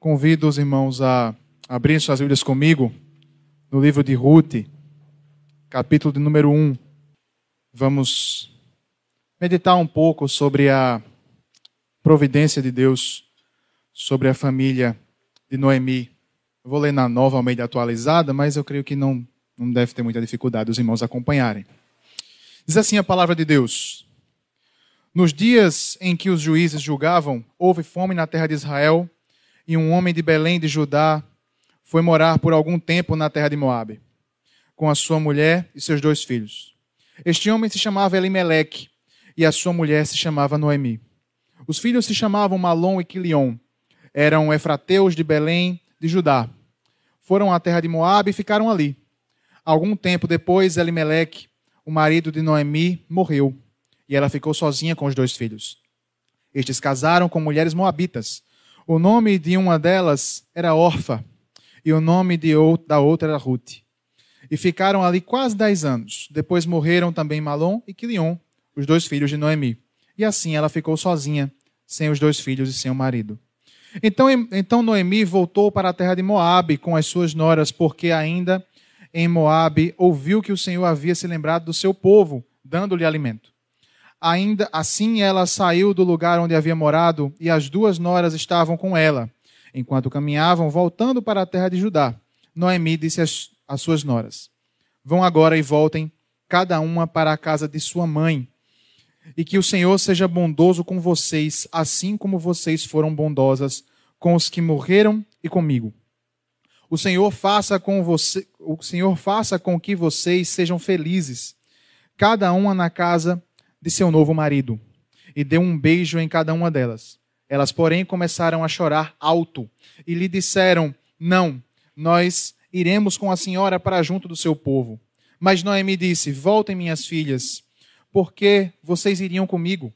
Convido os irmãos a abrir suas Bíblias comigo no livro de Ruth, capítulo de número 1. Vamos meditar um pouco sobre a providência de Deus sobre a família de Noemi. Eu vou ler na nova Almeida atualizada, mas eu creio que não, não deve ter muita dificuldade os irmãos acompanharem. Diz assim a palavra de Deus: Nos dias em que os juízes julgavam, houve fome na terra de Israel e um homem de Belém de Judá foi morar por algum tempo na terra de Moabe, com a sua mulher e seus dois filhos. Este homem se chamava Elimeleque e a sua mulher se chamava Noemi. Os filhos se chamavam Malom e Quilion. Eram efrateus de Belém de Judá. Foram à terra de Moabe e ficaram ali. Algum tempo depois, Elimeleque, o marido de Noemi, morreu e ela ficou sozinha com os dois filhos. Estes casaram com mulheres moabitas o nome de uma delas era Orfa e o nome outra, da outra era Ruth. E ficaram ali quase dez anos. Depois morreram também Malom e Quilion, os dois filhos de Noemi. E assim ela ficou sozinha, sem os dois filhos e sem o marido. Então, então Noemi voltou para a terra de Moabe com as suas noras, porque ainda em Moabe ouviu que o Senhor havia se lembrado do seu povo, dando-lhe alimento. Ainda assim ela saiu do lugar onde havia morado e as duas noras estavam com ela. Enquanto caminhavam, voltando para a terra de Judá, Noemi disse às, às suas noras: Vão agora e voltem, cada uma para a casa de sua mãe. E que o Senhor seja bondoso com vocês, assim como vocês foram bondosas com os que morreram e comigo. O Senhor faça com você, o Senhor faça com que vocês sejam felizes, cada uma na casa de seu novo marido e deu um beijo em cada uma delas. Elas, porém, começaram a chorar alto e lhe disseram: Não, nós iremos com a senhora para junto do seu povo. Mas Noemi disse: Voltem, minhas filhas, porque vocês iriam comigo.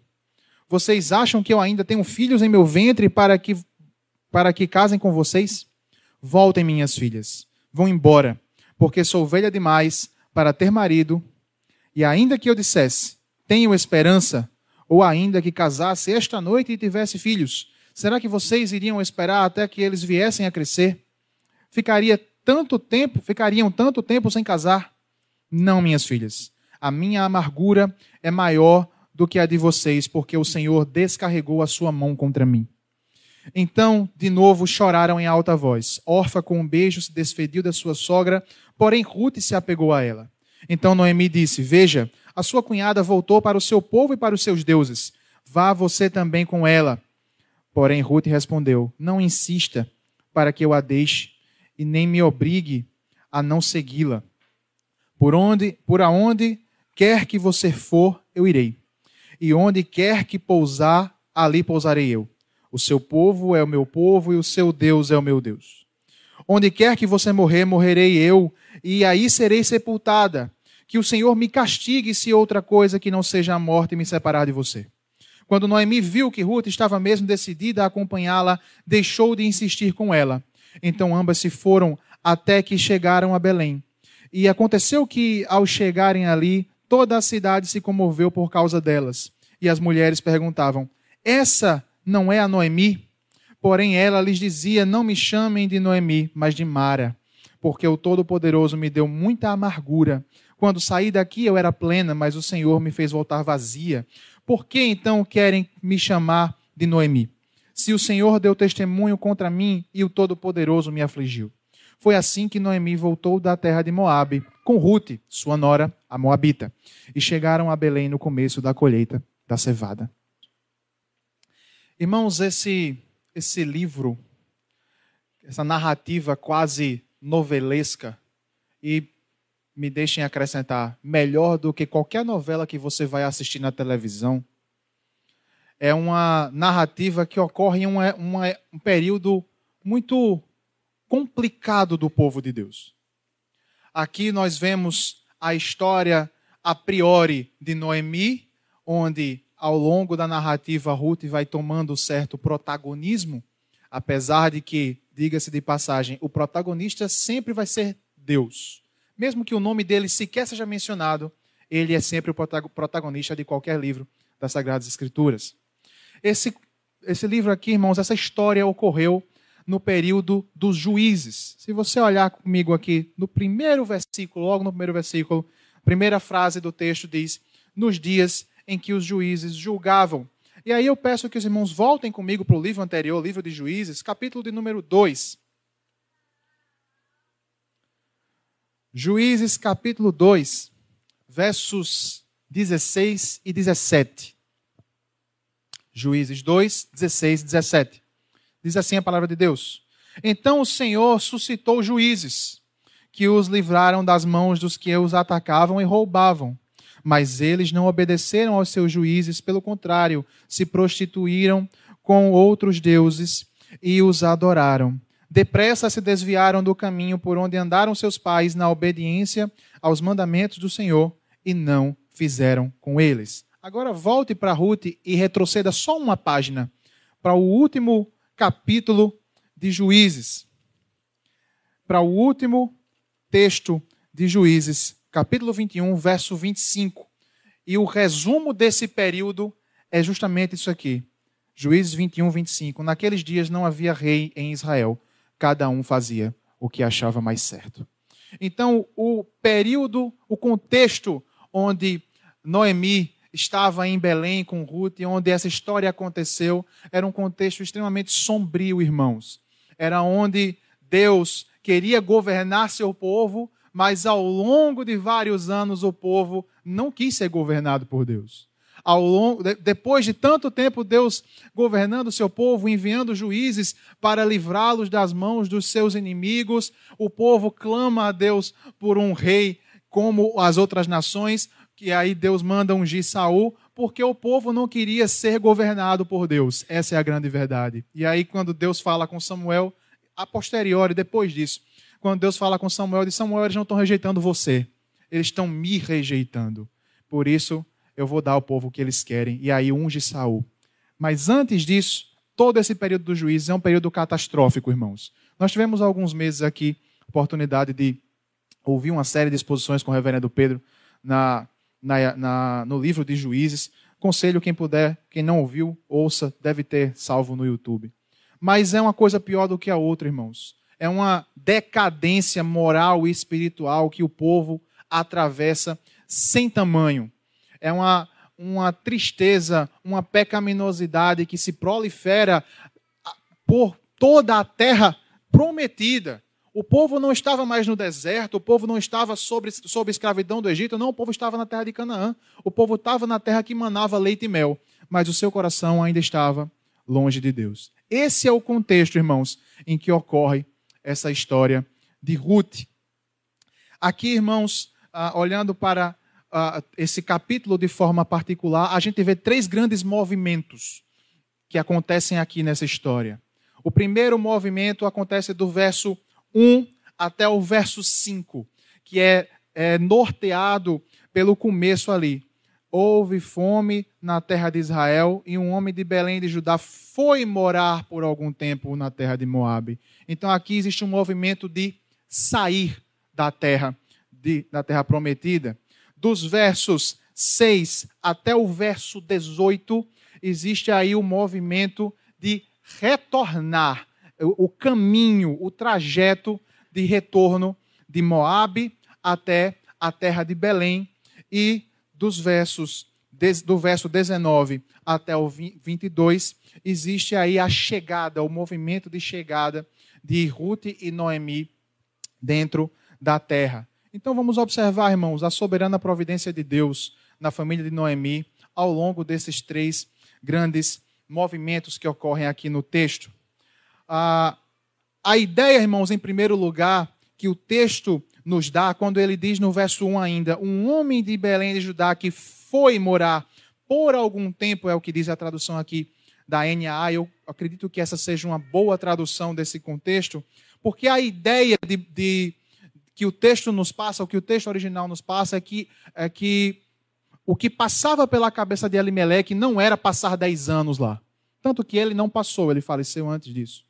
Vocês acham que eu ainda tenho filhos em meu ventre para que, para que casem com vocês? Voltem, minhas filhas, vão embora, porque sou velha demais para ter marido. E ainda que eu dissesse: tenho esperança, ou ainda que casasse esta noite e tivesse filhos, será que vocês iriam esperar até que eles viessem a crescer? Ficaria tanto tempo, ficariam tanto tempo sem casar? Não, minhas filhas. A minha amargura é maior do que a de vocês, porque o Senhor descarregou a sua mão contra mim. Então, de novo, choraram em alta voz. Orfa, com um beijo, se despediu da sua sogra, porém Ruth se apegou a ela. Então Noemi disse: Veja, a sua cunhada voltou para o seu povo e para os seus deuses. Vá você também com ela. Porém, Ruth respondeu: Não insista para que eu a deixe e nem me obrigue a não segui-la. Por onde, por aonde quer que você for, eu irei. E onde quer que pousar, ali pousarei eu. O seu povo é o meu povo e o seu Deus é o meu Deus. Onde quer que você morrer, morrerei eu, e aí serei sepultada que o Senhor me castigue se outra coisa que não seja a morte me separar de você. Quando Noemi viu que Ruth estava mesmo decidida a acompanhá-la, deixou de insistir com ela. Então ambas se foram até que chegaram a Belém. E aconteceu que, ao chegarem ali, toda a cidade se comoveu por causa delas. E as mulheres perguntavam: Essa não é a Noemi? Porém ela lhes dizia: Não me chamem de Noemi, mas de Mara, porque o Todo-Poderoso me deu muita amargura quando saí daqui eu era plena, mas o Senhor me fez voltar vazia. Por que então querem me chamar de Noemi? Se o Senhor deu testemunho contra mim e o Todo-Poderoso me afligiu. Foi assim que Noemi voltou da terra de Moabe com Ruth, sua nora, a Moabita, e chegaram a Belém no começo da colheita da cevada. Irmãos, esse esse livro, essa narrativa quase novelesca e me deixem acrescentar, melhor do que qualquer novela que você vai assistir na televisão, é uma narrativa que ocorre em um, um período muito complicado do povo de Deus. Aqui nós vemos a história a priori de Noemi, onde ao longo da narrativa Ruth vai tomando certo protagonismo, apesar de que, diga-se de passagem, o protagonista sempre vai ser Deus mesmo que o nome dele sequer seja mencionado, ele é sempre o protagonista de qualquer livro das Sagradas Escrituras. Esse, esse livro aqui, irmãos, essa história ocorreu no período dos juízes. Se você olhar comigo aqui no primeiro versículo, logo no primeiro versículo, primeira frase do texto diz: nos dias em que os juízes julgavam. E aí eu peço que os irmãos voltem comigo para o livro anterior, livro de Juízes, capítulo de número 2. Juízes, capítulo 2, versos 16 e 17. Juízes 2, 16 e 17. Diz assim a palavra de Deus: Então o Senhor suscitou juízes, que os livraram das mãos dos que os atacavam e roubavam mas eles não obedeceram aos seus juízes, pelo contrário, se prostituíram com outros deuses e os adoraram. Depressa se desviaram do caminho por onde andaram seus pais na obediência aos mandamentos do Senhor e não fizeram com eles. Agora volte para Ruth e retroceda só uma página para o último capítulo de Juízes. Para o último texto de Juízes, capítulo 21, verso 25. E o resumo desse período é justamente isso aqui. Juízes 21, 25. Naqueles dias não havia rei em Israel, cada um fazia o que achava mais certo. Então, o período, o contexto onde Noemi estava em Belém com Ruth, onde essa história aconteceu, era um contexto extremamente sombrio, irmãos. Era onde Deus queria governar seu povo, mas ao longo de vários anos o povo não quis ser governado por Deus. Ao longo, depois de tanto tempo, Deus governando o seu povo, enviando juízes para livrá-los das mãos dos seus inimigos, o povo clama a Deus por um rei como as outras nações, que aí Deus manda ungir Saul, porque o povo não queria ser governado por Deus. Essa é a grande verdade. E aí, quando Deus fala com Samuel, a posteriori, depois disso, quando Deus fala com Samuel, diz: Samuel, eles não estão rejeitando você, eles estão me rejeitando. Por isso, eu vou dar ao povo o que eles querem. E aí unge Saul. Mas antes disso, todo esse período do juízo é um período catastrófico, irmãos. Nós tivemos alguns meses aqui oportunidade de ouvir uma série de exposições com o reverendo Pedro na, na, na, no livro de Juízes. Conselho, quem puder, quem não ouviu, ouça, deve ter salvo no YouTube. Mas é uma coisa pior do que a outra, irmãos é uma decadência moral e espiritual que o povo atravessa sem tamanho. É uma, uma tristeza, uma pecaminosidade que se prolifera por toda a terra prometida. O povo não estava mais no deserto, o povo não estava sob, sob escravidão do Egito, não, o povo estava na terra de Canaã. O povo estava na terra que manava leite e mel, mas o seu coração ainda estava longe de Deus. Esse é o contexto, irmãos, em que ocorre essa história de Ruth. Aqui, irmãos, ah, olhando para ah, esse capítulo de forma particular, a gente vê três grandes movimentos que acontecem aqui nessa história. O primeiro movimento acontece do verso 1 até o verso 5, que é, é norteado pelo começo ali houve fome na terra de Israel e um homem de Belém de Judá foi morar por algum tempo na terra de Moabe. Então aqui existe um movimento de sair da terra, de, da terra prometida. Dos versos 6 até o verso 18, existe aí o movimento de retornar, o, caminho, o trajeto de retorno de Moabe até a terra de Belém e dos versos do verso 19 até o 22, existe aí a chegada, o movimento de chegada de Ruth e Noemi dentro da terra. Então vamos observar, irmãos, a soberana providência de Deus na família de Noemi ao longo desses três grandes movimentos que ocorrem aqui no texto. A, a ideia, irmãos, em primeiro lugar, que o texto nos dá quando ele diz no verso 1 ainda: Um homem de Belém de Judá que foi morar por algum tempo, é o que diz a tradução aqui da NAA. Eu acredito que essa seja uma boa tradução desse contexto, porque a ideia de, de que o texto nos passa, o que o texto original nos passa, é que, é que o que passava pela cabeça de Elimelec não era passar 10 anos lá. Tanto que ele não passou, ele faleceu antes disso.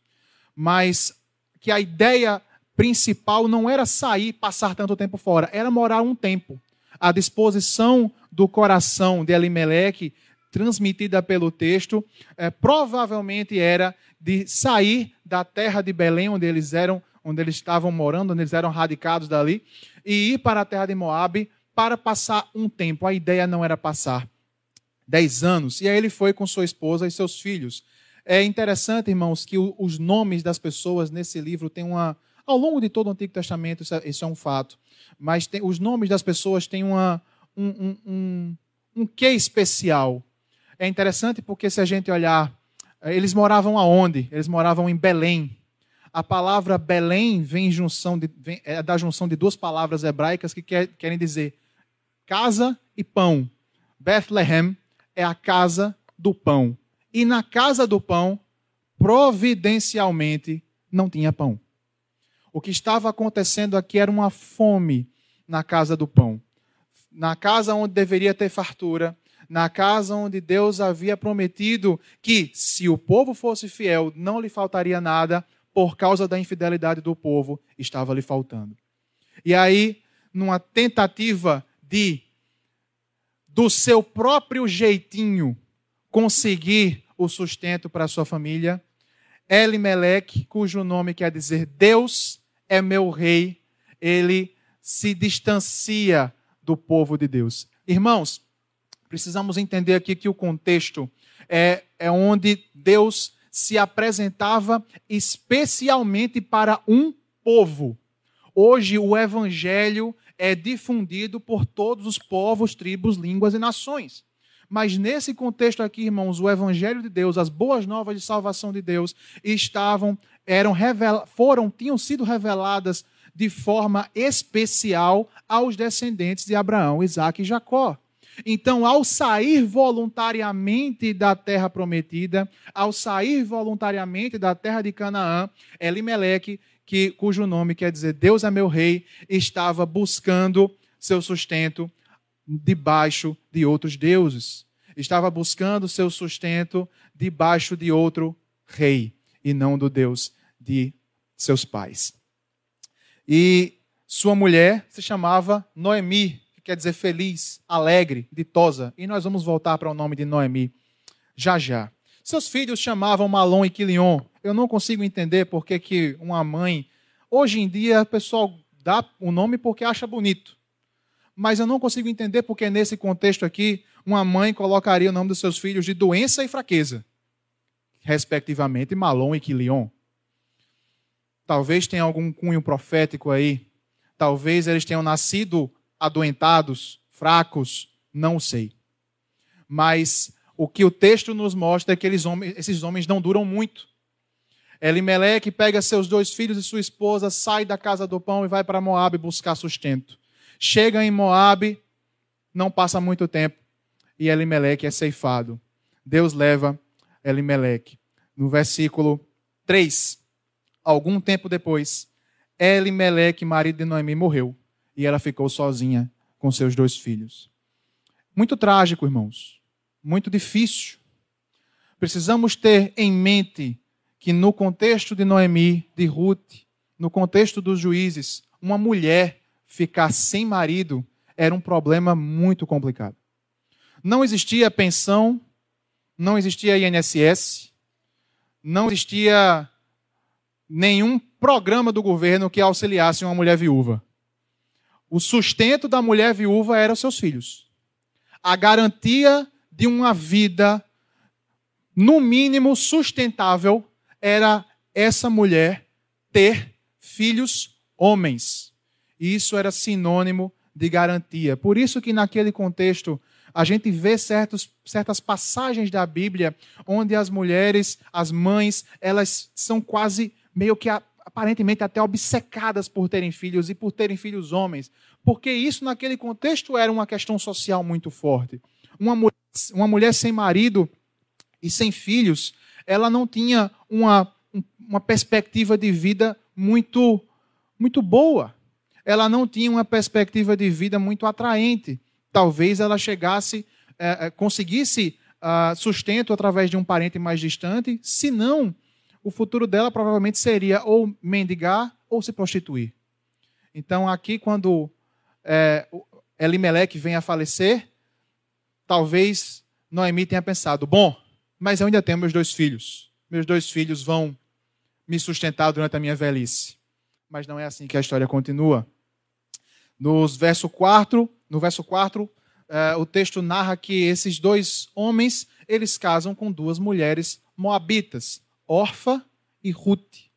Mas que a ideia principal não era sair, passar tanto tempo fora, era morar um tempo. A disposição do coração de Elimelec, transmitida pelo texto, é, provavelmente era de sair da terra de Belém, onde eles eram, onde eles estavam morando, onde eles eram radicados dali, e ir para a terra de Moabe para passar um tempo. A ideia não era passar dez anos. E aí ele foi com sua esposa e seus filhos. É interessante, irmãos, que os nomes das pessoas nesse livro têm uma. Ao longo de todo o Antigo Testamento, é, isso é um fato. Mas tem, os nomes das pessoas têm uma, um, um, um, um quê especial. É interessante porque se a gente olhar, eles moravam aonde? Eles moravam em Belém. A palavra Belém vem, junção de, vem é da junção de duas palavras hebraicas que quer, querem dizer casa e pão. Bethlehem é a casa do pão. E na casa do pão, providencialmente, não tinha pão. O que estava acontecendo aqui era uma fome na casa do pão. Na casa onde deveria ter fartura, na casa onde Deus havia prometido que, se o povo fosse fiel, não lhe faltaria nada, por causa da infidelidade do povo, estava lhe faltando. E aí, numa tentativa de, do seu próprio jeitinho, conseguir o sustento para sua família, Elimelech, cujo nome quer dizer Deus é meu rei, ele se distancia do povo de Deus. Irmãos, precisamos entender aqui que o contexto é, é onde Deus se apresentava especialmente para um povo. Hoje o evangelho é difundido por todos os povos, tribos, línguas e nações. Mas nesse contexto aqui, irmãos, o evangelho de Deus, as boas novas de salvação de Deus estavam eram foram tinham sido reveladas de forma especial aos descendentes de Abraão, Isaac e Jacó. Então, ao sair voluntariamente da terra prometida, ao sair voluntariamente da terra de Canaã, Elimeleque, que, cujo nome quer dizer Deus é meu rei, estava buscando seu sustento debaixo de outros deuses. Estava buscando seu sustento debaixo de outro rei e não do Deus de seus pais. E sua mulher se chamava Noemi, que quer dizer feliz, alegre, ditosa. E nós vamos voltar para o nome de Noemi já já. Seus filhos chamavam Malom e Quilion. Eu não consigo entender por que, que uma mãe. Hoje em dia, o pessoal dá o nome porque acha bonito. Mas eu não consigo entender porque, nesse contexto aqui, uma mãe colocaria o nome dos seus filhos de doença e fraqueza, respectivamente, Malom e Quilion. Talvez tenha algum cunho profético aí. Talvez eles tenham nascido adoentados, fracos, não sei. Mas o que o texto nos mostra é que esses homens não duram muito. Elimeleque pega seus dois filhos e sua esposa, sai da casa do pão e vai para Moabe buscar sustento. Chega em Moabe, não passa muito tempo, e Elimeleque é ceifado. Deus leva Elimeleque. No versículo 3, algum tempo depois, Elimeleque, marido de Noemi, morreu e ela ficou sozinha com seus dois filhos. Muito trágico, irmãos. Muito difícil. Precisamos ter em mente que no contexto de Noemi, de Ruth, no contexto dos juízes, uma mulher ficar sem marido era um problema muito complicado. Não existia pensão, não existia INSS, não existia nenhum programa do governo que auxiliasse uma mulher viúva. O sustento da mulher viúva eram seus filhos. A garantia de uma vida, no mínimo sustentável, era essa mulher ter filhos homens. E isso era sinônimo de garantia. Por isso que naquele contexto a gente vê certos, certas passagens da Bíblia onde as mulheres, as mães, elas são quase meio que aparentemente até obcecadas por terem filhos e por terem filhos homens, porque isso naquele contexto era uma questão social muito forte. Uma mulher, uma mulher sem marido e sem filhos, ela não tinha uma, uma perspectiva de vida muito, muito boa. Ela não tinha uma perspectiva de vida muito atraente. Talvez ela chegasse, é, conseguisse uh, sustento através de um parente mais distante, se não o futuro dela provavelmente seria ou mendigar ou se prostituir. Então, aqui, quando é, Elimelech vem a falecer, talvez Noemi tenha pensado: bom, mas eu ainda tenho meus dois filhos. meus dois filhos vão me sustentar durante a minha velhice. Mas não é assim que a história continua. Nos verso 4, no verso 4, uh, o texto narra que esses dois homens, eles casam com duas mulheres moabitas, Orfa e Ruth.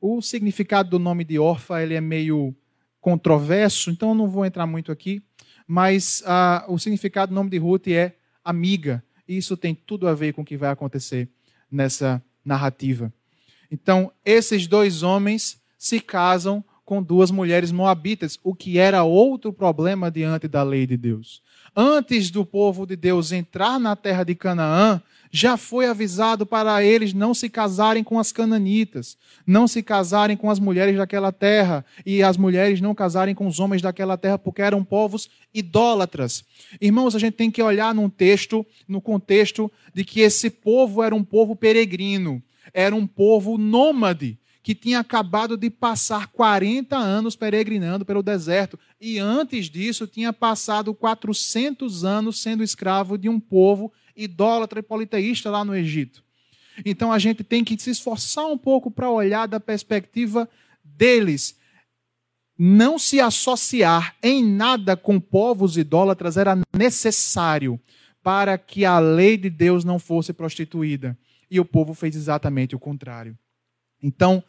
O significado do nome de Orfa ele é meio controverso, então eu não vou entrar muito aqui, mas uh, o significado do nome de Ruth é amiga, e isso tem tudo a ver com o que vai acontecer nessa narrativa. Então, esses dois homens se casam com duas mulheres moabitas, o que era outro problema diante da lei de Deus. Antes do povo de Deus entrar na terra de Canaã, já foi avisado para eles não se casarem com as cananitas, não se casarem com as mulheres daquela terra, e as mulheres não casarem com os homens daquela terra, porque eram povos idólatras. Irmãos, a gente tem que olhar num texto, no contexto de que esse povo era um povo peregrino, era um povo nômade que tinha acabado de passar 40 anos peregrinando pelo deserto e antes disso tinha passado 400 anos sendo escravo de um povo idólatra e politeísta lá no Egito. Então a gente tem que se esforçar um pouco para olhar da perspectiva deles. Não se associar em nada com povos idólatras era necessário para que a lei de Deus não fosse prostituída. E o povo fez exatamente o contrário. Então,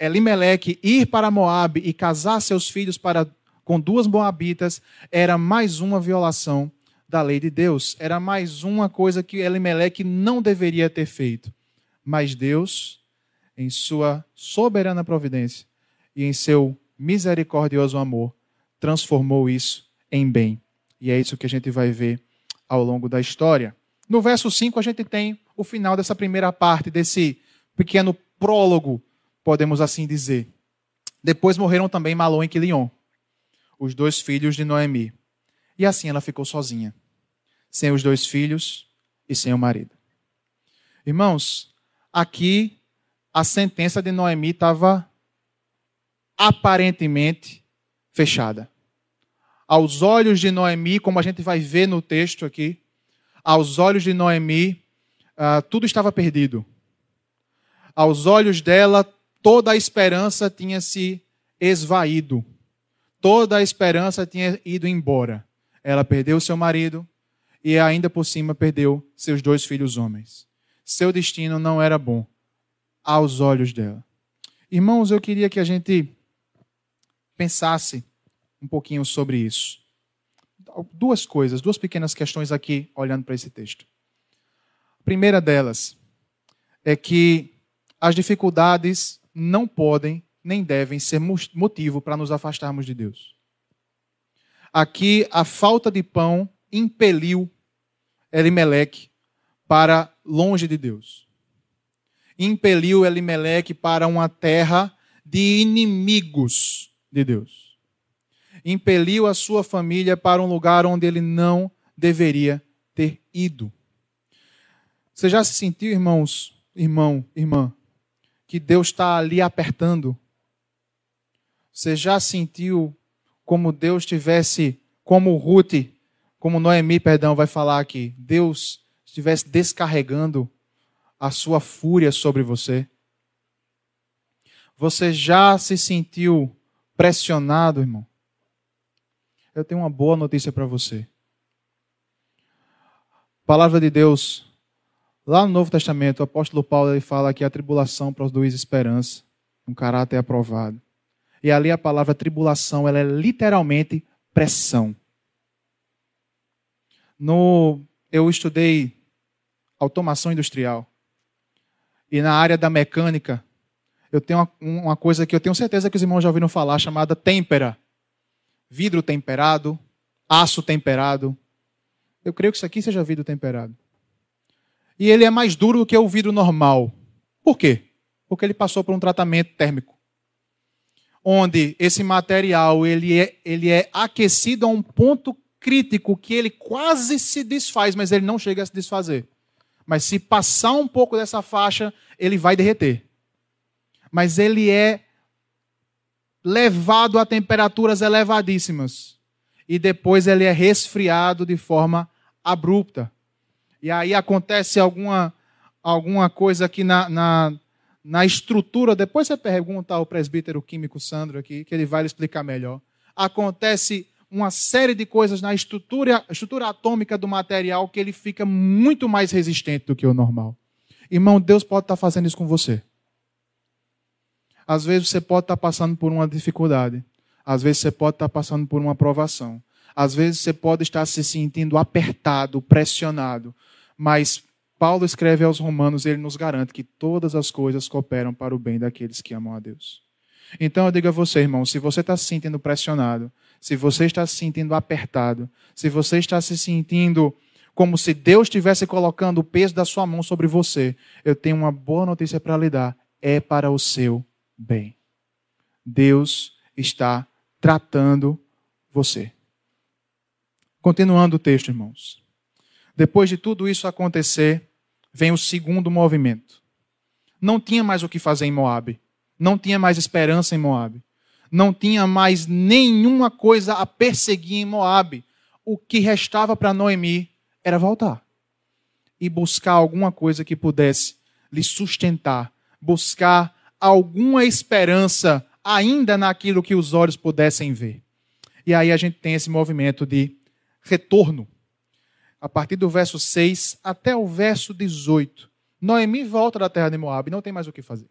Elimeleque ir para Moabe e casar seus filhos para, com duas moabitas era mais uma violação da lei de Deus. Era mais uma coisa que Elimeleque não deveria ter feito. Mas Deus, em sua soberana providência e em seu misericordioso amor, transformou isso em bem. E é isso que a gente vai ver ao longo da história. No verso 5, a gente tem o final dessa primeira parte, desse pequeno prólogo, podemos assim dizer. Depois morreram também Malon e Quilion, os dois filhos de Noemi. E assim ela ficou sozinha, sem os dois filhos e sem o marido. Irmãos, aqui a sentença de Noemi estava aparentemente fechada. Aos olhos de Noemi, como a gente vai ver no texto aqui, aos olhos de Noemi, uh, tudo estava perdido aos olhos dela, toda a esperança tinha se esvaído. Toda a esperança tinha ido embora. Ela perdeu seu marido e ainda por cima perdeu seus dois filhos homens. Seu destino não era bom aos olhos dela. Irmãos, eu queria que a gente pensasse um pouquinho sobre isso. Duas coisas, duas pequenas questões aqui olhando para esse texto. A primeira delas é que as dificuldades não podem nem devem ser motivo para nos afastarmos de Deus. Aqui, a falta de pão impeliu Elimeleque para longe de Deus. Impeliu Elimeleque para uma terra de inimigos de Deus. Impeliu a sua família para um lugar onde ele não deveria ter ido. Você já se sentiu, irmãos, irmão, irmã, que Deus está ali apertando? Você já sentiu como Deus tivesse, como Ruth, como Noemi, perdão, vai falar aqui, Deus estivesse descarregando a sua fúria sobre você? Você já se sentiu pressionado, irmão? Eu tenho uma boa notícia para você. Palavra de Deus Lá no Novo Testamento, o apóstolo Paulo ele fala que a tribulação produz esperança, um caráter aprovado. E ali a palavra tribulação, ela é literalmente pressão. No, eu estudei automação industrial. E na área da mecânica, eu tenho uma, uma coisa que eu tenho certeza que os irmãos já ouviram falar, chamada têmpera. Vidro temperado, aço temperado. Eu creio que isso aqui seja vidro temperado e ele é mais duro do que o vidro normal. Por quê? Porque ele passou por um tratamento térmico. Onde esse material ele é, ele é aquecido a um ponto crítico que ele quase se desfaz, mas ele não chega a se desfazer. Mas se passar um pouco dessa faixa, ele vai derreter. Mas ele é levado a temperaturas elevadíssimas. E depois ele é resfriado de forma abrupta e aí acontece alguma, alguma coisa aqui na, na, na estrutura, depois você pergunta ao presbítero químico Sandro aqui, que ele vai lhe explicar melhor. Acontece uma série de coisas na estrutura, estrutura atômica do material que ele fica muito mais resistente do que o normal. Irmão, Deus pode estar fazendo isso com você. Às vezes você pode estar passando por uma dificuldade. Às vezes você pode estar passando por uma provação. Às vezes você pode estar se sentindo apertado, pressionado. Mas Paulo escreve aos Romanos ele nos garante que todas as coisas cooperam para o bem daqueles que amam a Deus. Então eu digo a você, irmão, se você está se sentindo pressionado, se você está se sentindo apertado, se você está se sentindo como se Deus estivesse colocando o peso da sua mão sobre você, eu tenho uma boa notícia para lhe dar. É para o seu bem. Deus está tratando você. Continuando o texto, irmãos. Depois de tudo isso acontecer, vem o segundo movimento. Não tinha mais o que fazer em Moabe. Não tinha mais esperança em Moabe. Não tinha mais nenhuma coisa a perseguir em Moabe. O que restava para Noemi era voltar e buscar alguma coisa que pudesse lhe sustentar, buscar alguma esperança ainda naquilo que os olhos pudessem ver. E aí a gente tem esse movimento de retorno. A partir do verso 6 até o verso 18. Noemi volta da terra de Moab, não tem mais o que fazer.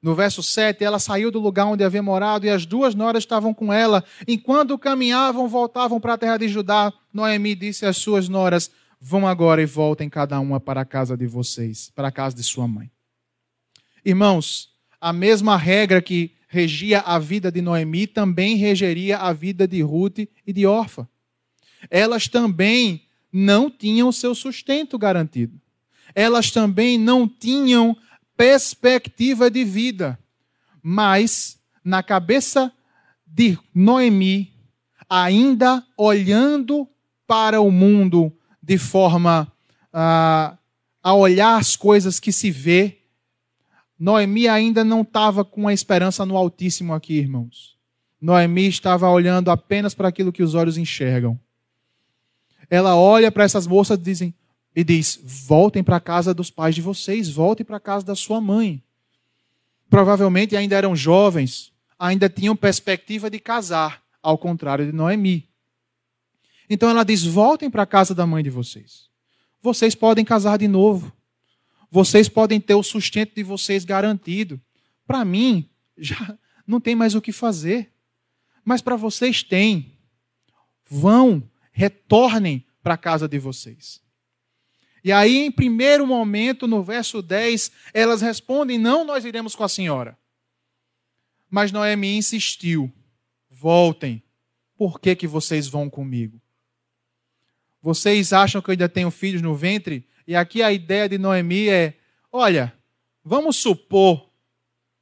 No verso 7, ela saiu do lugar onde havia morado e as duas noras estavam com ela. Enquanto caminhavam, voltavam para a terra de Judá. Noemi disse às suas noras: Vão agora e voltem cada uma para a casa de vocês, para a casa de sua mãe. Irmãos, a mesma regra que regia a vida de Noemi também regeria a vida de Ruth e de Orfa. Elas também não tinham seu sustento garantido. Elas também não tinham perspectiva de vida. Mas, na cabeça de Noemi, ainda olhando para o mundo de forma a, a olhar as coisas que se vê, Noemi ainda não estava com a esperança no Altíssimo aqui, irmãos. Noemi estava olhando apenas para aquilo que os olhos enxergam. Ela olha para essas moças e dizem, e diz: voltem para a casa dos pais de vocês, voltem para a casa da sua mãe. Provavelmente ainda eram jovens, ainda tinham perspectiva de casar, ao contrário de Noemi. Então ela diz: voltem para a casa da mãe de vocês. Vocês podem casar de novo. Vocês podem ter o sustento de vocês garantido. Para mim, já não tem mais o que fazer. Mas para vocês tem. Vão, retornem para a casa de vocês. E aí, em primeiro momento, no verso 10, elas respondem: Não, nós iremos com a senhora. Mas Noemi insistiu: Voltem. Por que, que vocês vão comigo? Vocês acham que eu ainda tenho filhos no ventre? E aqui a ideia de Noemi é: olha, vamos supor,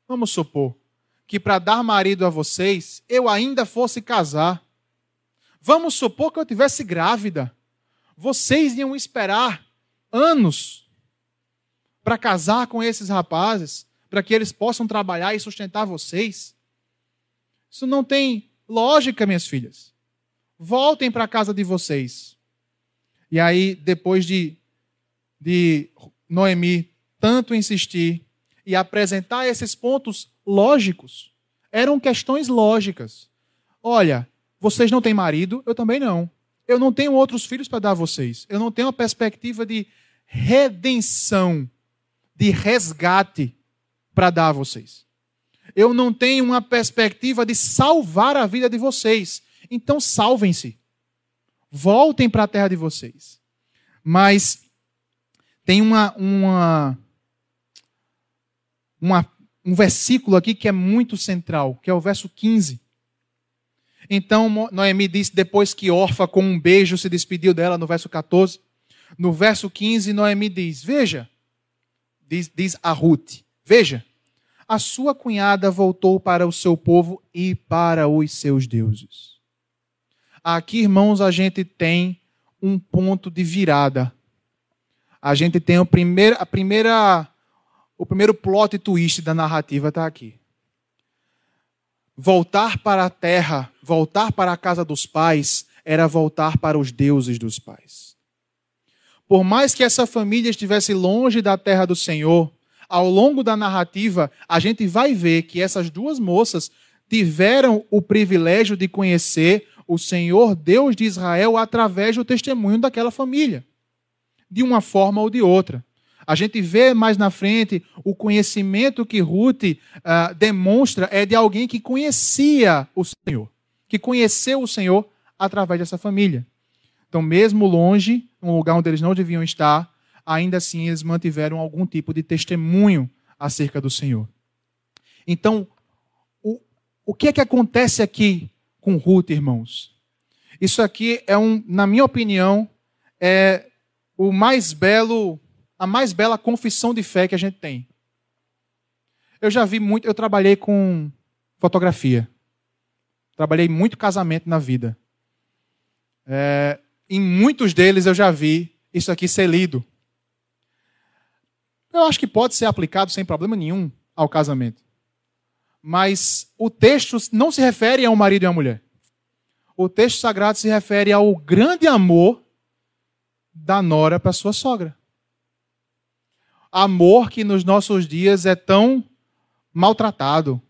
vamos supor, que para dar marido a vocês, eu ainda fosse casar. Vamos supor que eu tivesse grávida. Vocês iam esperar anos para casar com esses rapazes, para que eles possam trabalhar e sustentar vocês. Isso não tem lógica, minhas filhas. Voltem para a casa de vocês. E aí, depois de, de Noemi tanto insistir e apresentar esses pontos lógicos, eram questões lógicas. Olha, vocês não têm marido, eu também não. Eu não tenho outros filhos para dar a vocês. Eu não tenho uma perspectiva de redenção, de resgate para dar a vocês. Eu não tenho uma perspectiva de salvar a vida de vocês. Então salvem-se. Voltem para a terra de vocês. Mas tem uma, uma, uma, um versículo aqui que é muito central, que é o verso 15. Então Noemi disse, depois que Orfa com um beijo se despediu dela, no verso 14, no verso 15, Noemi diz: Veja, diz, diz a Ruth: Veja, a sua cunhada voltou para o seu povo e para os seus deuses. Aqui, irmãos, a gente tem um ponto de virada. A gente tem o primeiro, a primeira, o primeiro plot twist da narrativa está aqui. Voltar para a terra, voltar para a casa dos pais, era voltar para os deuses dos pais. por mais que essa família estivesse longe da terra do Senhor, ao longo da narrativa, a gente vai ver que essas duas moças tiveram o privilégio de conhecer o Senhor Deus de Israel através do testemunho daquela família, de uma forma ou de outra. A gente vê mais na frente o conhecimento que Ruth uh, demonstra é de alguém que conhecia o Senhor, que conheceu o Senhor através dessa família. Então, mesmo longe, um lugar onde eles não deviam estar, ainda assim eles mantiveram algum tipo de testemunho acerca do Senhor. Então, o, o que é que acontece aqui com Ruth, irmãos? Isso aqui é um, na minha opinião, é o mais belo, a mais bela confissão de fé que a gente tem. Eu já vi muito, eu trabalhei com fotografia. Trabalhei muito casamento na vida. É, em muitos deles eu já vi isso aqui ser lido. Eu acho que pode ser aplicado sem problema nenhum ao casamento. Mas o texto não se refere a um marido e a mulher. O texto sagrado se refere ao grande amor da nora para sua sogra. Amor que nos nossos dias é tão maltratado.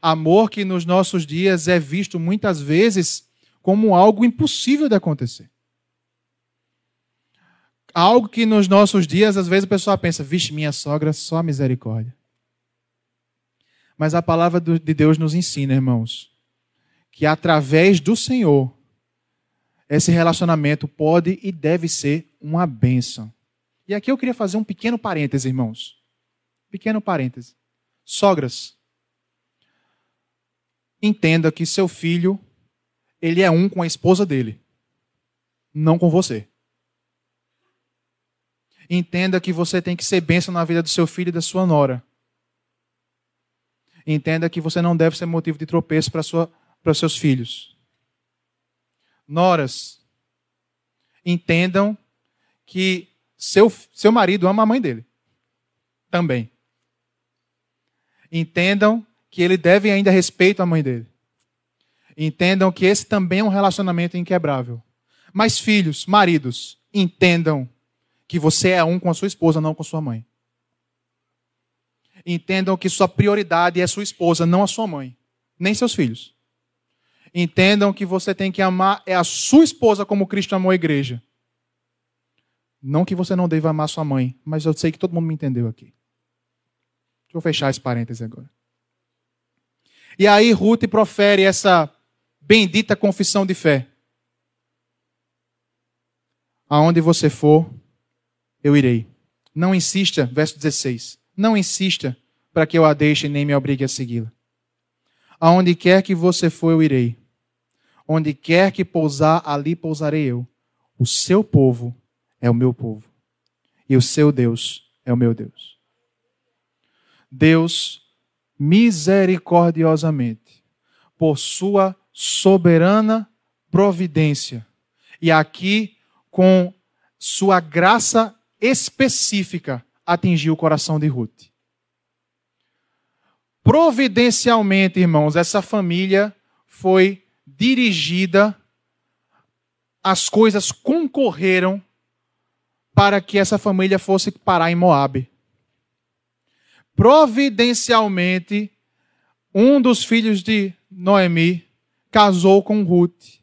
Amor que nos nossos dias é visto muitas vezes como algo impossível de acontecer algo que nos nossos dias, às vezes a pessoa pensa, vixe, minha sogra, só misericórdia. Mas a palavra de Deus nos ensina, irmãos, que através do Senhor, esse relacionamento pode e deve ser uma bênção. E aqui eu queria fazer um pequeno parêntese, irmãos. Pequeno parêntese. Sogras, entenda que seu filho, ele é um com a esposa dele, não com você. Entenda que você tem que ser bênção na vida do seu filho e da sua nora. Entenda que você não deve ser motivo de tropeço para, sua, para seus filhos. Noras, entendam que seu, seu marido ama a mãe dele. Também. Entendam que ele deve ainda respeito à mãe dele. Entendam que esse também é um relacionamento inquebrável. Mas filhos, maridos, entendam que você é um com a sua esposa, não com sua mãe. Entendam que sua prioridade é sua esposa, não a sua mãe, nem seus filhos. Entendam que você tem que amar é a sua esposa como Cristo amou a igreja. Não que você não deva amar sua mãe, mas eu sei que todo mundo me entendeu aqui. Deixa eu fechar esse parêntese agora. E aí Ruth profere essa bendita confissão de fé. Aonde você for, eu irei. Não insista, verso 16. Não insista para que eu a deixe nem me obrigue a segui-la. Aonde quer que você for, eu irei. Onde quer que pousar, ali pousarei eu. O seu povo é o meu povo. E o seu Deus é o meu Deus. Deus, misericordiosamente, por sua soberana providência, e aqui com sua graça específica atingiu o coração de Ruth. Providencialmente, irmãos, essa família foi dirigida, as coisas concorreram para que essa família fosse parar em Moabe. Providencialmente, um dos filhos de Noemi casou com Ruth.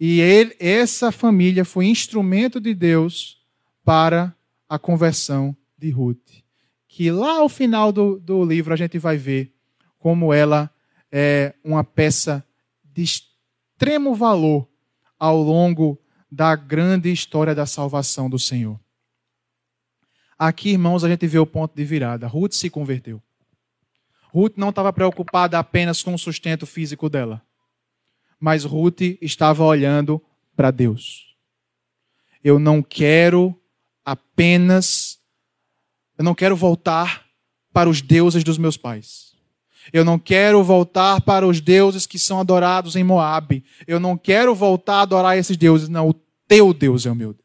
E ele, essa família foi instrumento de Deus para a conversão de Ruth. Que lá ao final do, do livro a gente vai ver como ela é uma peça de extremo valor ao longo da grande história da salvação do Senhor. Aqui, irmãos, a gente vê o ponto de virada. Ruth se converteu. Ruth não estava preocupada apenas com o sustento físico dela, mas Ruth estava olhando para Deus. Eu não quero apenas. Eu não quero voltar para os deuses dos meus pais. Eu não quero voltar para os deuses que são adorados em Moabe. Eu não quero voltar a adorar esses deuses. Não, o teu Deus é o meu Deus.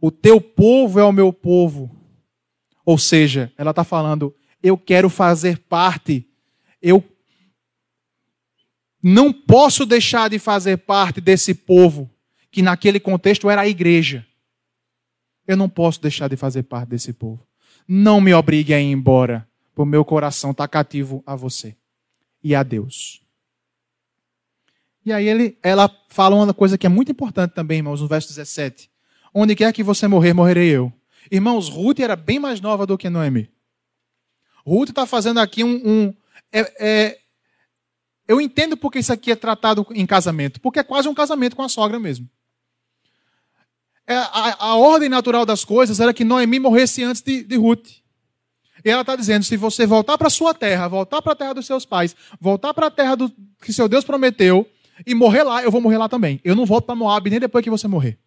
O teu povo é o meu povo. Ou seja, ela está falando, eu quero fazer parte. Eu não posso deixar de fazer parte desse povo que naquele contexto era a igreja. Eu não posso deixar de fazer parte desse povo. Não me obrigue a ir embora, porque meu coração está cativo a você e a Deus. E aí ele, ela fala uma coisa que é muito importante também, irmãos, no verso 17. Onde quer que você morrer, morrerei eu. Irmãos, Ruth era bem mais nova do que Noemi. Ruth está fazendo aqui um. um é, é, eu entendo porque isso aqui é tratado em casamento. Porque é quase um casamento com a sogra mesmo. É, a, a, ordem natural das coisas era que Noemi morresse antes de, de Ruth. E ela está dizendo: se você voltar para sua terra, voltar para a terra dos seus pais, voltar para a terra do, que seu Deus prometeu, e morrer lá, eu vou morrer lá também. Eu não volto para Moab nem depois que você morrer.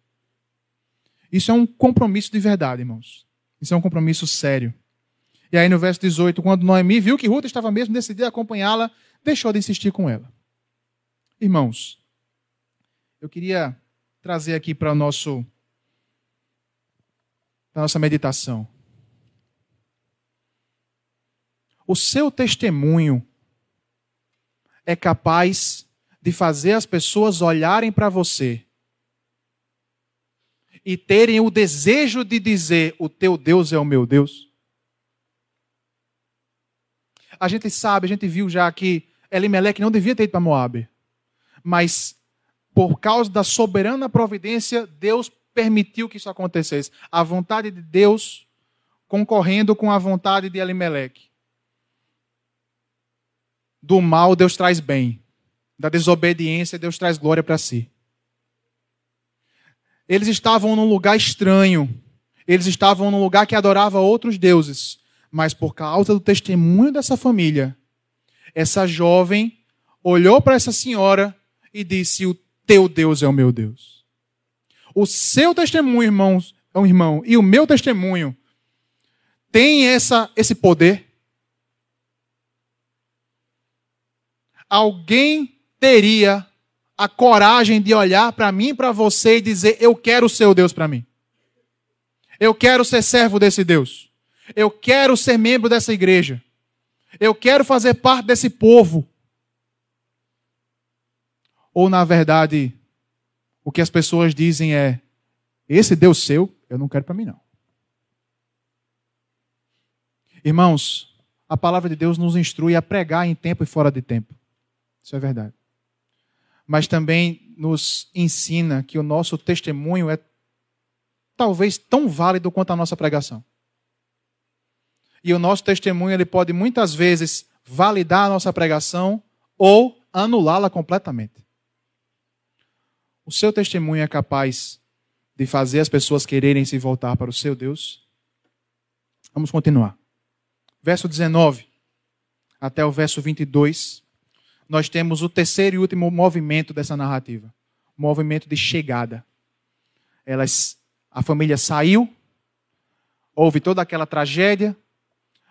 Isso é um compromisso de verdade, irmãos. Isso é um compromisso sério. E aí no verso 18, quando Noemi viu que Ruth estava mesmo decidida a acompanhá-la, deixou de insistir com ela. Irmãos, eu queria trazer aqui para nosso para a nossa meditação. O seu testemunho é capaz de fazer as pessoas olharem para você e terem o desejo de dizer: O teu Deus é o meu Deus? A gente sabe, a gente viu já que Elimelec não devia ter ido para Moab, mas por causa da soberana providência, Deus permitiu que isso acontecesse. A vontade de Deus concorrendo com a vontade de Elimelec. Do mal, Deus traz bem da desobediência, Deus traz glória para si. Eles estavam num lugar estranho. Eles estavam num lugar que adorava outros deuses. Mas por causa do testemunho dessa família, essa jovem olhou para essa senhora e disse: O teu Deus é o meu Deus. O seu testemunho, irmãos, é um irmão, e o meu testemunho tem essa, esse poder. Alguém teria a coragem de olhar para mim e para você e dizer: Eu quero o seu Deus para mim. Eu quero ser servo desse Deus. Eu quero ser membro dessa igreja. Eu quero fazer parte desse povo. Ou, na verdade, o que as pessoas dizem é: Esse Deus seu, eu não quero para mim, não. Irmãos, a palavra de Deus nos instrui a pregar em tempo e fora de tempo. Isso é verdade mas também nos ensina que o nosso testemunho é talvez tão válido quanto a nossa pregação. E o nosso testemunho ele pode muitas vezes validar a nossa pregação ou anulá-la completamente. O seu testemunho é capaz de fazer as pessoas quererem se voltar para o seu Deus? Vamos continuar. Verso 19 até o verso 22 nós temos o terceiro e último movimento dessa narrativa o movimento de chegada. Elas, a família saiu, houve toda aquela tragédia.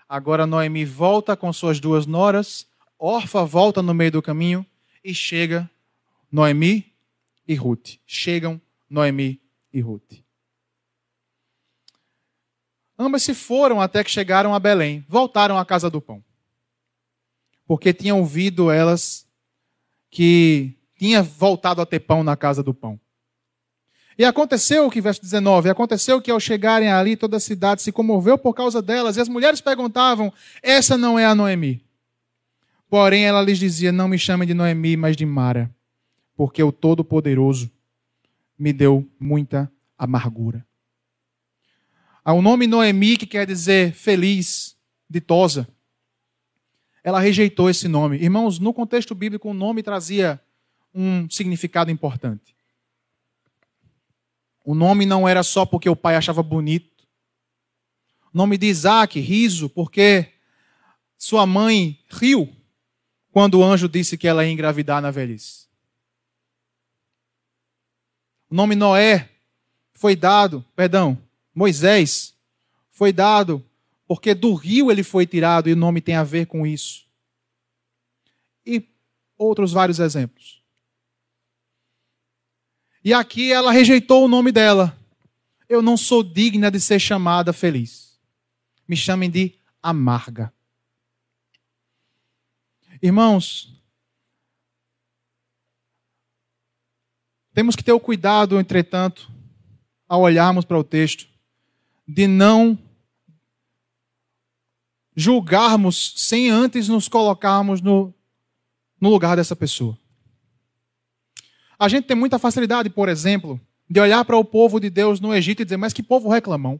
Agora Noemi volta com suas duas noras, Orfa volta no meio do caminho e chega Noemi e Ruth. Chegam Noemi e Ruth. Ambas se foram até que chegaram a Belém, voltaram à casa do pão porque tinham ouvido elas que tinha voltado a ter pão na casa do pão. E aconteceu que, verso 19, aconteceu que ao chegarem ali, toda a cidade se comoveu por causa delas, e as mulheres perguntavam: Essa não é a Noemi? Porém, ela lhes dizia: Não me chamem de Noemi, mas de Mara, porque o Todo-Poderoso me deu muita amargura. Há um nome Noemi que quer dizer feliz, ditosa ela rejeitou esse nome. Irmãos, no contexto bíblico, o nome trazia um significado importante. O nome não era só porque o pai achava bonito. O nome de Isaac, riso, porque sua mãe riu quando o anjo disse que ela ia engravidar na velhice. O nome Noé foi dado, perdão, Moisés foi dado porque do rio ele foi tirado e o nome tem a ver com isso. E outros vários exemplos. E aqui ela rejeitou o nome dela. Eu não sou digna de ser chamada feliz. Me chamem de amarga. Irmãos, Temos que ter o cuidado, entretanto, ao olharmos para o texto, de não julgarmos sem antes nos colocarmos no, no lugar dessa pessoa. A gente tem muita facilidade, por exemplo, de olhar para o povo de Deus no Egito e dizer: Mas que povo reclamão.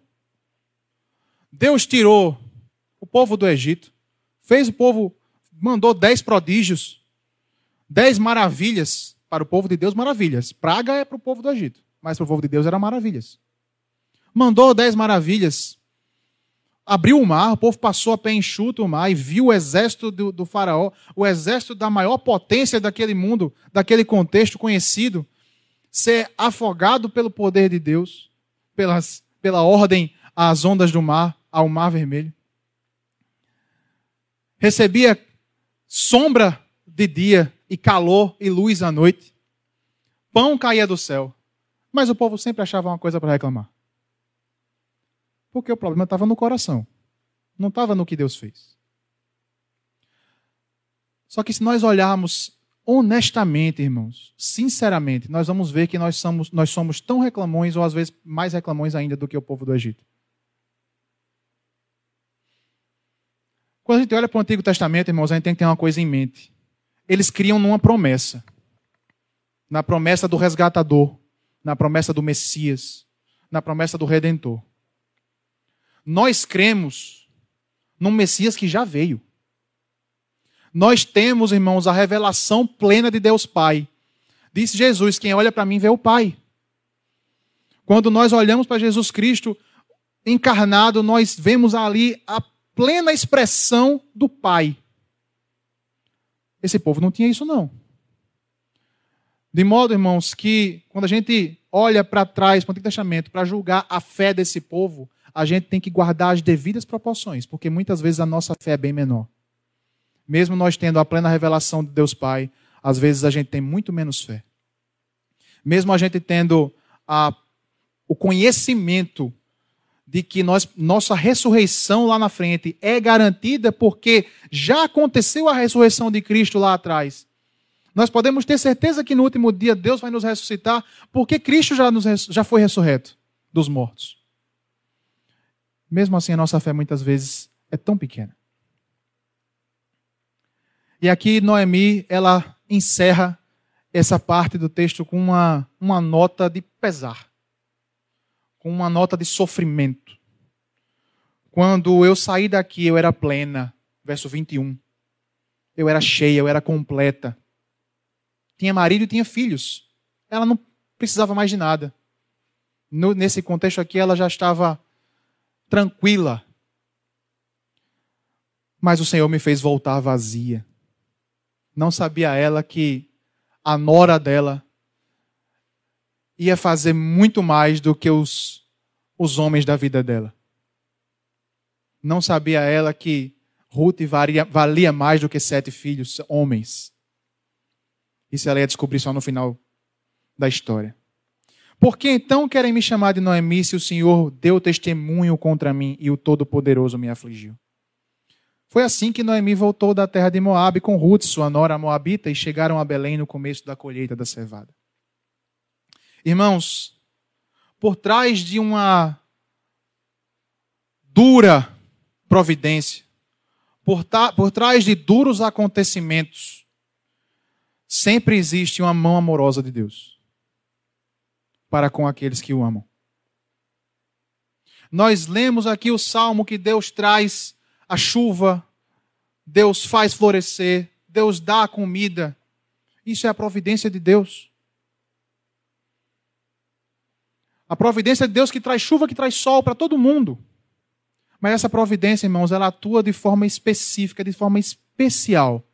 Deus tirou o povo do Egito, fez o povo, mandou dez prodígios, dez maravilhas para o povo de Deus, maravilhas. Praga é para o povo do Egito, mas para o povo de Deus era maravilhas. Mandou dez maravilhas abriu o mar, o povo passou a pé enxuto o mar e viu o exército do, do, faraó, o exército da maior potência daquele mundo, daquele contexto conhecido, ser afogado pelo poder de Deus, pelas, pela ordem às ondas do mar, ao mar vermelho. Recebia sombra de dia e calor e luz à noite. Pão caía do céu. Mas o povo sempre achava uma coisa para reclamar. Porque o problema estava no coração, não estava no que Deus fez. Só que se nós olharmos honestamente, irmãos, sinceramente, nós vamos ver que nós somos, nós somos tão reclamões, ou às vezes mais reclamões ainda do que o povo do Egito. Quando a gente olha para o Antigo Testamento, irmãos, a gente tem que ter uma coisa em mente. Eles criam numa promessa. Na promessa do resgatador, na promessa do Messias, na promessa do Redentor. Nós cremos num Messias que já veio. Nós temos, irmãos, a revelação plena de Deus Pai. Disse Jesus: quem olha para mim vê o Pai. Quando nós olhamos para Jesus Cristo encarnado, nós vemos ali a plena expressão do Pai. Esse povo não tinha isso, não. De modo, irmãos, que quando a gente olha para trás, para o Antigo Testamento, para julgar a fé desse povo, a gente tem que guardar as devidas proporções, porque muitas vezes a nossa fé é bem menor. Mesmo nós tendo a plena revelação de Deus Pai, às vezes a gente tem muito menos fé. Mesmo a gente tendo a, o conhecimento de que nós, nossa ressurreição lá na frente é garantida porque já aconteceu a ressurreição de Cristo lá atrás. Nós podemos ter certeza que no último dia Deus vai nos ressuscitar porque Cristo já, nos, já foi ressurreto dos mortos. Mesmo assim, a nossa fé muitas vezes é tão pequena. E aqui Noemi, ela encerra essa parte do texto com uma, uma nota de pesar, com uma nota de sofrimento. Quando eu saí daqui, eu era plena, verso 21. Eu era cheia, eu era completa. Tinha marido e tinha filhos. Ela não precisava mais de nada. No, nesse contexto aqui, ela já estava tranquila. Mas o Senhor me fez voltar vazia. Não sabia ela que a nora dela ia fazer muito mais do que os, os homens da vida dela. Não sabia ela que Ruth valia, valia mais do que sete filhos homens. Isso ela ia descobrir só no final da história. Por que então querem me chamar de Noemi se o Senhor deu testemunho contra mim e o Todo-Poderoso me afligiu? Foi assim que Noemi voltou da terra de Moabe com Ruth, sua nora moabita, e chegaram a Belém no começo da colheita da cevada. Irmãos, por trás de uma dura providência, por, por trás de duros acontecimentos, sempre existe uma mão amorosa de Deus para com aqueles que o amam. Nós lemos aqui o salmo que Deus traz a chuva, Deus faz florescer, Deus dá a comida. Isso é a providência de Deus. A providência de Deus que traz chuva, que traz sol para todo mundo. Mas essa providência, irmãos, ela atua de forma específica, de forma especial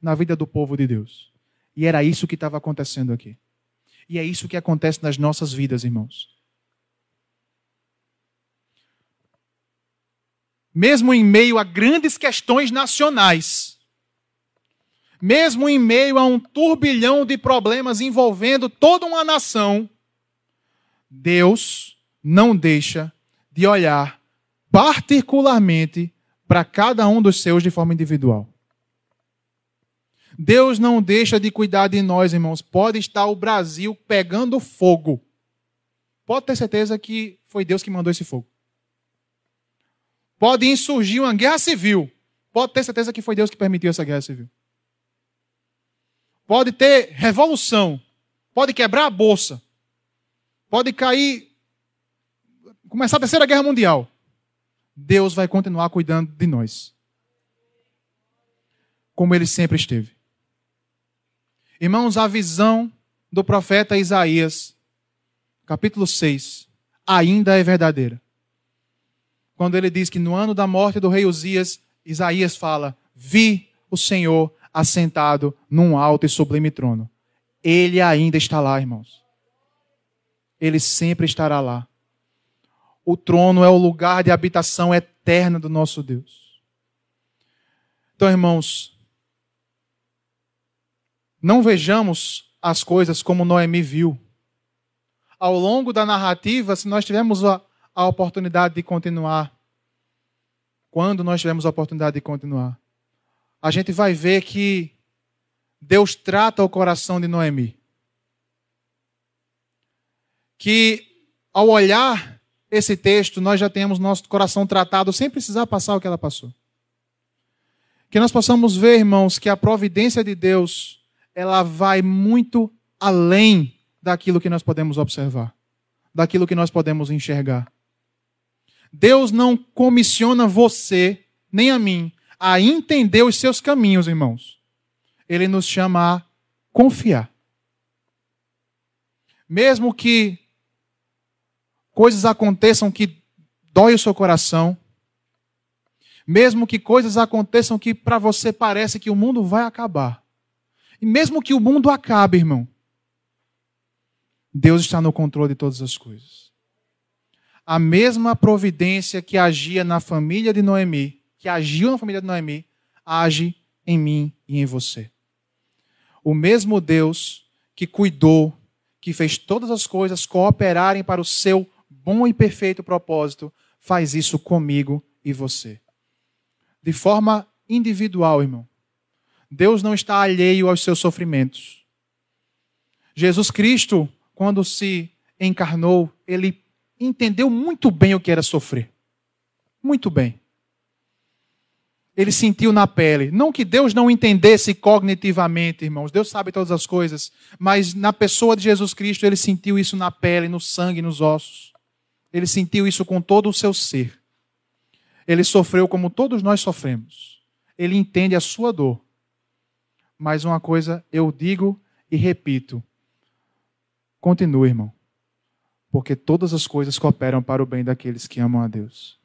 na vida do povo de Deus. E era isso que estava acontecendo aqui. E é isso que acontece nas nossas vidas, irmãos. Mesmo em meio a grandes questões nacionais, mesmo em meio a um turbilhão de problemas envolvendo toda uma nação, Deus não deixa de olhar particularmente para cada um dos seus de forma individual. Deus não deixa de cuidar de nós, irmãos. Pode estar o Brasil pegando fogo. Pode ter certeza que foi Deus que mandou esse fogo. Pode insurgir uma guerra civil. Pode ter certeza que foi Deus que permitiu essa guerra civil. Pode ter revolução. Pode quebrar a bolsa. Pode cair. Começar a terceira guerra mundial. Deus vai continuar cuidando de nós. Como ele sempre esteve. Irmãos, a visão do profeta Isaías, capítulo 6, ainda é verdadeira. Quando ele diz que no ano da morte do rei Uzias, Isaías fala: Vi o Senhor assentado num alto e sublime trono. Ele ainda está lá, irmãos. Ele sempre estará lá. O trono é o lugar de habitação eterna do nosso Deus. Então, irmãos, não vejamos as coisas como Noemi viu. Ao longo da narrativa, se nós tivermos a, a oportunidade de continuar, quando nós tivermos a oportunidade de continuar, a gente vai ver que Deus trata o coração de Noemi. Que ao olhar esse texto, nós já temos nosso coração tratado sem precisar passar o que ela passou. Que nós possamos ver, irmãos, que a providência de Deus, ela vai muito além daquilo que nós podemos observar, daquilo que nós podemos enxergar. Deus não comissiona você, nem a mim, a entender os seus caminhos, irmãos. Ele nos chama a confiar. Mesmo que coisas aconteçam que dói o seu coração, mesmo que coisas aconteçam que para você parece que o mundo vai acabar, e mesmo que o mundo acabe, irmão, Deus está no controle de todas as coisas. A mesma providência que agia na família de Noemi, que agiu na família de Noemi, age em mim e em você. O mesmo Deus que cuidou, que fez todas as coisas cooperarem para o seu bom e perfeito propósito, faz isso comigo e você. De forma individual, irmão. Deus não está alheio aos seus sofrimentos. Jesus Cristo, quando se encarnou, ele entendeu muito bem o que era sofrer. Muito bem. Ele sentiu na pele. Não que Deus não entendesse cognitivamente, irmãos. Deus sabe todas as coisas. Mas na pessoa de Jesus Cristo, ele sentiu isso na pele, no sangue, nos ossos. Ele sentiu isso com todo o seu ser. Ele sofreu como todos nós sofremos. Ele entende a sua dor. Mas uma coisa eu digo e repito: continue, irmão. Porque todas as coisas cooperam para o bem daqueles que amam a Deus.